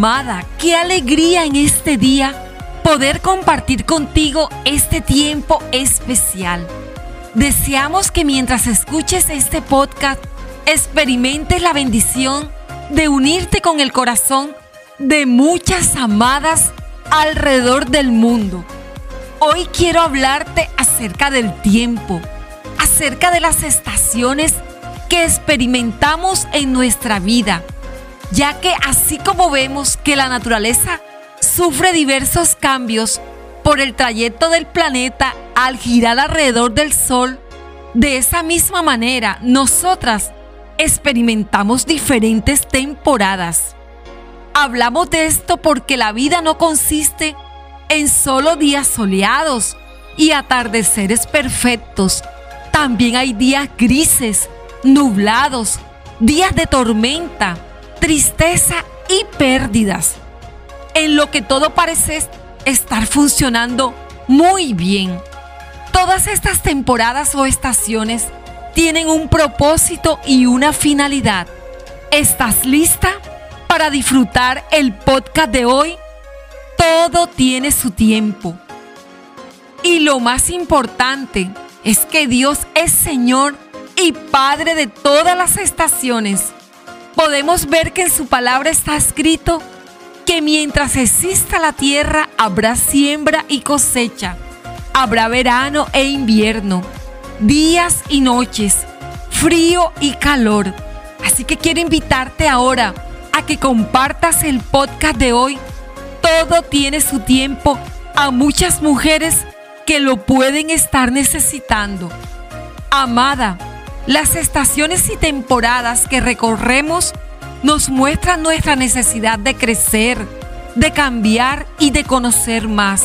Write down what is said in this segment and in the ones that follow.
Amada, qué alegría en este día poder compartir contigo este tiempo especial. Deseamos que mientras escuches este podcast experimentes la bendición de unirte con el corazón de muchas amadas alrededor del mundo. Hoy quiero hablarte acerca del tiempo, acerca de las estaciones que experimentamos en nuestra vida, ya que así como vemos que la naturaleza sufre diversos cambios por el trayecto del planeta al girar alrededor del Sol, de esa misma manera nosotras experimentamos diferentes temporadas. Hablamos de esto porque la vida no consiste en solo días soleados y atardeceres perfectos. También hay días grises, nublados, días de tormenta, tristeza y pérdidas. En lo que todo parece estar funcionando muy bien. Todas estas temporadas o estaciones tienen un propósito y una finalidad. ¿Estás lista para disfrutar el podcast de hoy? Todo tiene su tiempo. Y lo más importante es que Dios es Señor y Padre de todas las estaciones. Podemos ver que en su palabra está escrito que mientras exista la tierra habrá siembra y cosecha, habrá verano e invierno días y noches, frío y calor. Así que quiero invitarte ahora a que compartas el podcast de hoy. Todo tiene su tiempo a muchas mujeres que lo pueden estar necesitando. Amada, las estaciones y temporadas que recorremos nos muestran nuestra necesidad de crecer, de cambiar y de conocer más.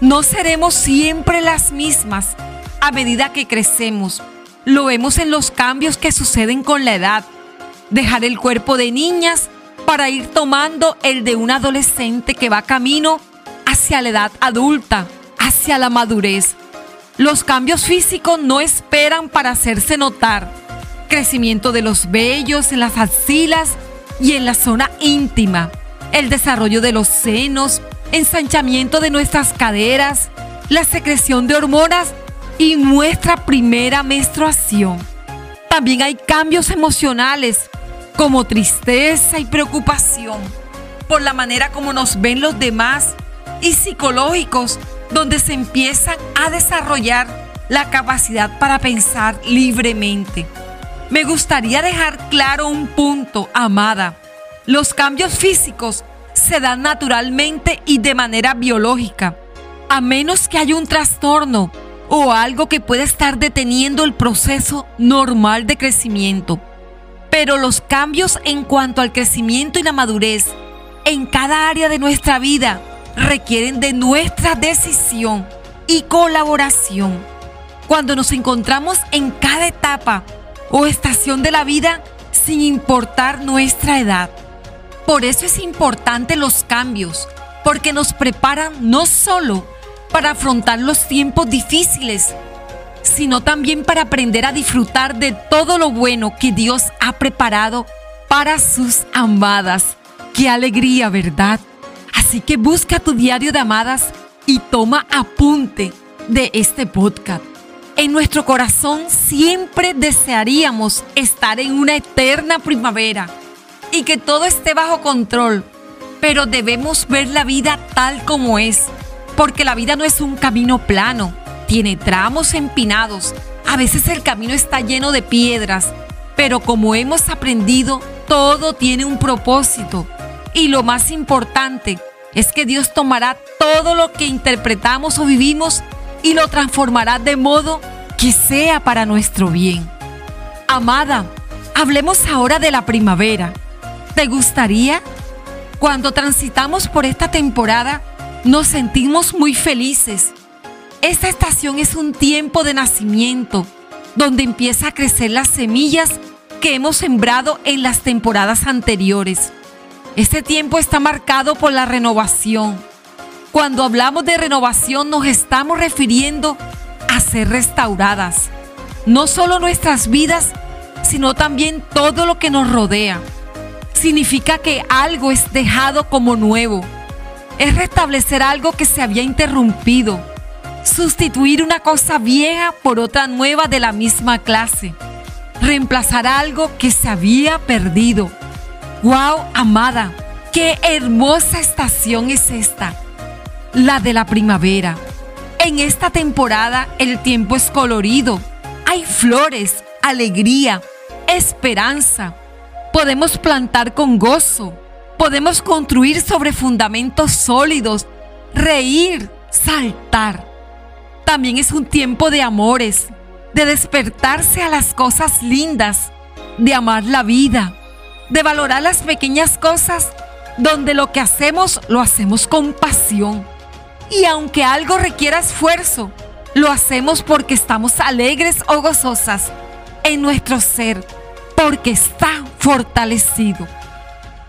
No seremos siempre las mismas a medida que crecemos. Lo vemos en los cambios que suceden con la edad. Dejar el cuerpo de niñas para ir tomando el de un adolescente que va camino hacia la edad adulta, hacia la madurez. Los cambios físicos no esperan para hacerse notar. Crecimiento de los vellos en las axilas y en la zona íntima. El desarrollo de los senos, ensanchamiento de nuestras caderas, la secreción de hormonas y nuestra primera menstruación. También hay cambios emocionales como tristeza y preocupación por la manera como nos ven los demás y psicológicos donde se empiezan a desarrollar la capacidad para pensar libremente. Me gustaría dejar claro un punto, amada. Los cambios físicos se dan naturalmente y de manera biológica, a menos que haya un trastorno o algo que pueda estar deteniendo el proceso normal de crecimiento. Pero los cambios en cuanto al crecimiento y la madurez en cada área de nuestra vida requieren de nuestra decisión y colaboración. Cuando nos encontramos en cada etapa o estación de la vida sin importar nuestra edad. Por eso es importante los cambios, porque nos preparan no solo para afrontar los tiempos difíciles, sino también para aprender a disfrutar de todo lo bueno que Dios ha preparado para sus amadas. Qué alegría, ¿verdad? Así que busca tu diario de amadas y toma apunte de este podcast. En nuestro corazón siempre desearíamos estar en una eterna primavera y que todo esté bajo control, pero debemos ver la vida tal como es porque la vida no es un camino plano, tiene tramos empinados, a veces el camino está lleno de piedras, pero como hemos aprendido, todo tiene un propósito. Y lo más importante es que Dios tomará todo lo que interpretamos o vivimos y lo transformará de modo que sea para nuestro bien. Amada, hablemos ahora de la primavera. ¿Te gustaría? Cuando transitamos por esta temporada, nos sentimos muy felices. Esta estación es un tiempo de nacimiento, donde empieza a crecer las semillas que hemos sembrado en las temporadas anteriores. Este tiempo está marcado por la renovación. Cuando hablamos de renovación nos estamos refiriendo a ser restauradas. No solo nuestras vidas, sino también todo lo que nos rodea. significa que algo es dejado como nuevo. Es restablecer algo que se había interrumpido. Sustituir una cosa vieja por otra nueva de la misma clase. Reemplazar algo que se había perdido. ¡Wow, amada! ¡Qué hermosa estación es esta! La de la primavera. En esta temporada el tiempo es colorido. Hay flores, alegría, esperanza. Podemos plantar con gozo. Podemos construir sobre fundamentos sólidos, reír, saltar. También es un tiempo de amores, de despertarse a las cosas lindas, de amar la vida, de valorar las pequeñas cosas donde lo que hacemos lo hacemos con pasión. Y aunque algo requiera esfuerzo, lo hacemos porque estamos alegres o gozosas en nuestro ser, porque está fortalecido.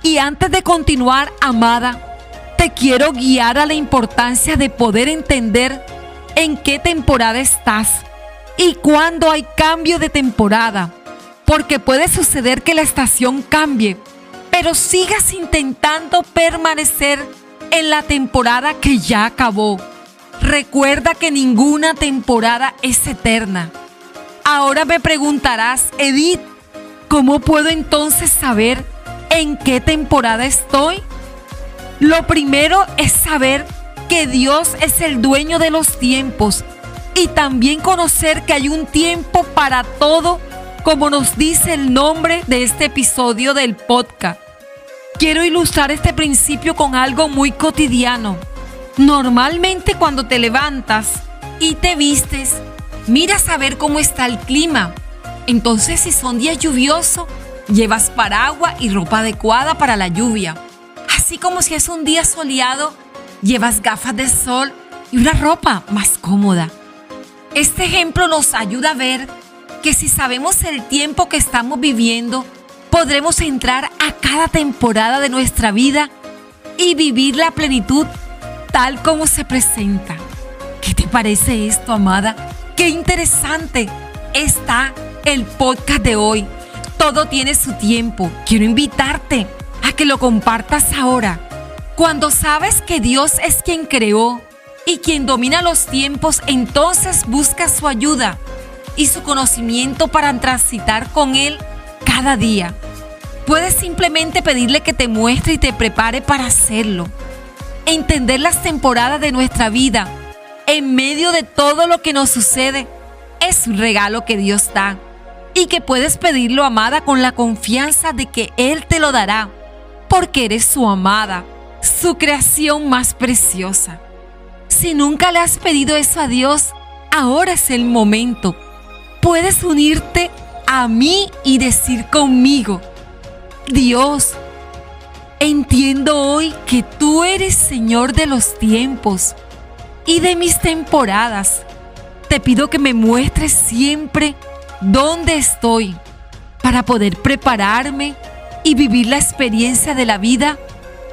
Y antes de continuar, amada, te quiero guiar a la importancia de poder entender en qué temporada estás y cuándo hay cambio de temporada, porque puede suceder que la estación cambie, pero sigas intentando permanecer en la temporada que ya acabó. Recuerda que ninguna temporada es eterna. Ahora me preguntarás, Edith, ¿cómo puedo entonces saber en qué temporada estoy? Lo primero es saber que Dios es el dueño de los tiempos y también conocer que hay un tiempo para todo, como nos dice el nombre de este episodio del podcast. Quiero ilustrar este principio con algo muy cotidiano. Normalmente cuando te levantas y te vistes, miras a ver cómo está el clima. Entonces si son días lluviosos, llevas paraguas y ropa adecuada para la lluvia. Así como si es un día soleado, llevas gafas de sol y una ropa más cómoda. Este ejemplo nos ayuda a ver que si sabemos el tiempo que estamos viviendo, podremos entrar a cada temporada de nuestra vida y vivir la plenitud tal como se presenta. ¿Qué te parece esto, amada? Qué interesante está el podcast de hoy. Todo tiene su tiempo. Quiero invitarte a que lo compartas ahora. Cuando sabes que Dios es quien creó y quien domina los tiempos, entonces busca su ayuda y su conocimiento para transitar con Él cada día. Puedes simplemente pedirle que te muestre y te prepare para hacerlo. Entender las temporadas de nuestra vida en medio de todo lo que nos sucede es un regalo que Dios da y que puedes pedirlo, amada, con la confianza de que Él te lo dará, porque eres su amada, su creación más preciosa. Si nunca le has pedido eso a Dios, ahora es el momento. Puedes unirte a mí y decir conmigo, Dios, entiendo hoy que tú eres Señor de los tiempos y de mis temporadas. Te pido que me muestres siempre dónde estoy para poder prepararme y vivir la experiencia de la vida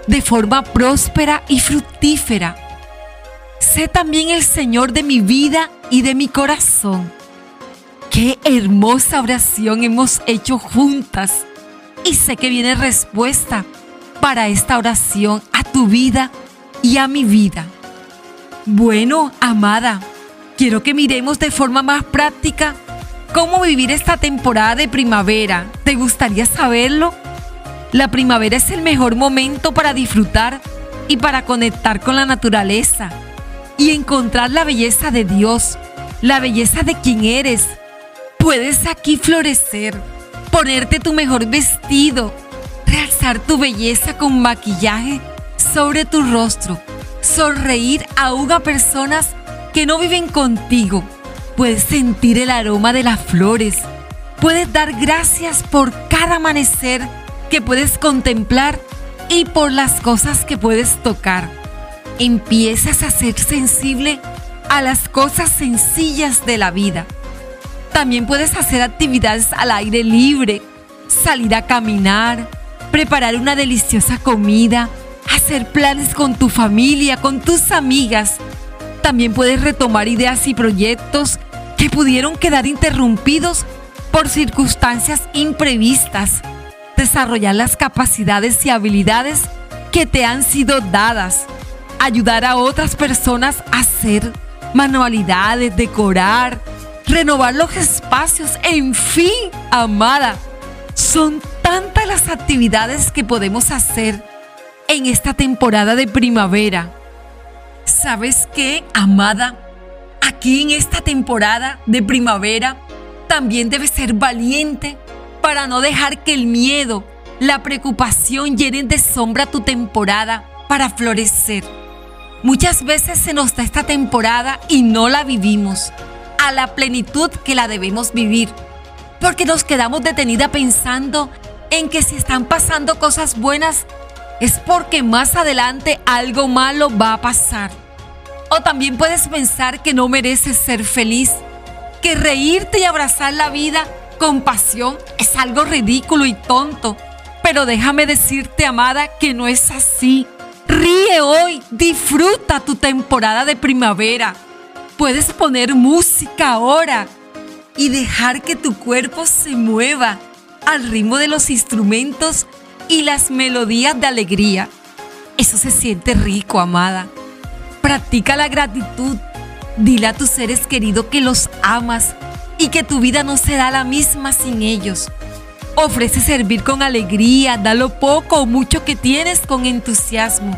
de forma próspera y fructífera. Sé también el Señor de mi vida y de mi corazón. Qué hermosa oración hemos hecho juntas y sé que viene respuesta para esta oración a tu vida y a mi vida. Bueno, amada, quiero que miremos de forma más práctica cómo vivir esta temporada de primavera. ¿Te gustaría saberlo? La primavera es el mejor momento para disfrutar y para conectar con la naturaleza y encontrar la belleza de Dios, la belleza de quien eres. Puedes aquí florecer ponerte tu mejor vestido, realzar tu belleza con maquillaje sobre tu rostro, sonreír aún a personas que no viven contigo. Puedes sentir el aroma de las flores. Puedes dar gracias por cada amanecer que puedes contemplar y por las cosas que puedes tocar. Empiezas a ser sensible a las cosas sencillas de la vida también puedes hacer actividades al aire libre, salir a caminar, preparar una deliciosa comida, hacer planes con tu familia, con tus amigas. También puedes retomar ideas y proyectos que pudieron quedar interrumpidos por circunstancias imprevistas. desarrollar las capacidades y habilidades que te han sido dadas, ayudar a otras personas a hacer manualidades, decorar, renovar los espacios, en fin, amada. Son tantas las actividades que podemos hacer en esta temporada de primavera. ¿Sabes qué, amada? Aquí en esta temporada de primavera también debes ser valiente para no dejar que el miedo, la preocupación llenen de sombra tu temporada para florecer. Muchas veces se nos da esta temporada y no la vivimos a la plenitud que la debemos vivir, porque nos quedamos detenida pensando en que si están pasando cosas buenas es porque más adelante algo malo va a pasar. O también puedes pensar que no mereces ser feliz, que reírte y abrazar la vida con pasión es algo ridículo y tonto. Pero déjame decirte, amada, que no es así. Ríe hoy, disfruta tu temporada de primavera. Puedes poner música ahora y dejar que tu cuerpo se mueva al ritmo de los instrumentos y las melodías de alegría. Eso se siente rico, amada. Practica la gratitud. Dile a tus seres queridos que los amas y que tu vida no será la misma sin ellos. Ofrece servir con alegría, da lo poco o mucho que tienes con entusiasmo.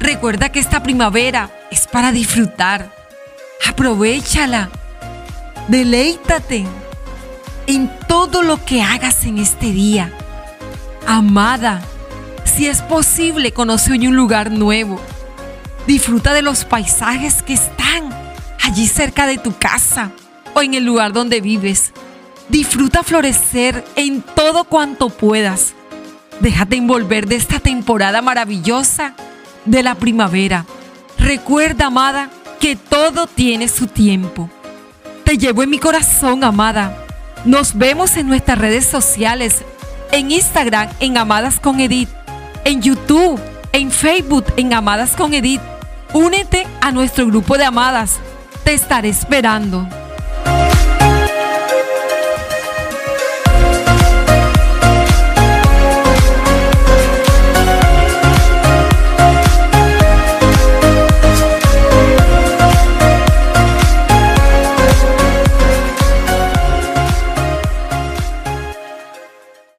Recuerda que esta primavera es para disfrutar. Aprovechala. Deleítate en todo lo que hagas en este día. Amada, si es posible, conoce hoy un lugar nuevo. Disfruta de los paisajes que están allí cerca de tu casa o en el lugar donde vives. Disfruta florecer en todo cuanto puedas. Déjate envolver de esta temporada maravillosa de la primavera. Recuerda, amada, que todo tiene su tiempo. Te llevo en mi corazón, amada. Nos vemos en nuestras redes sociales, en Instagram en Amadas con Edith, en YouTube, en Facebook en Amadas con Edith. Únete a nuestro grupo de amadas. Te estaré esperando.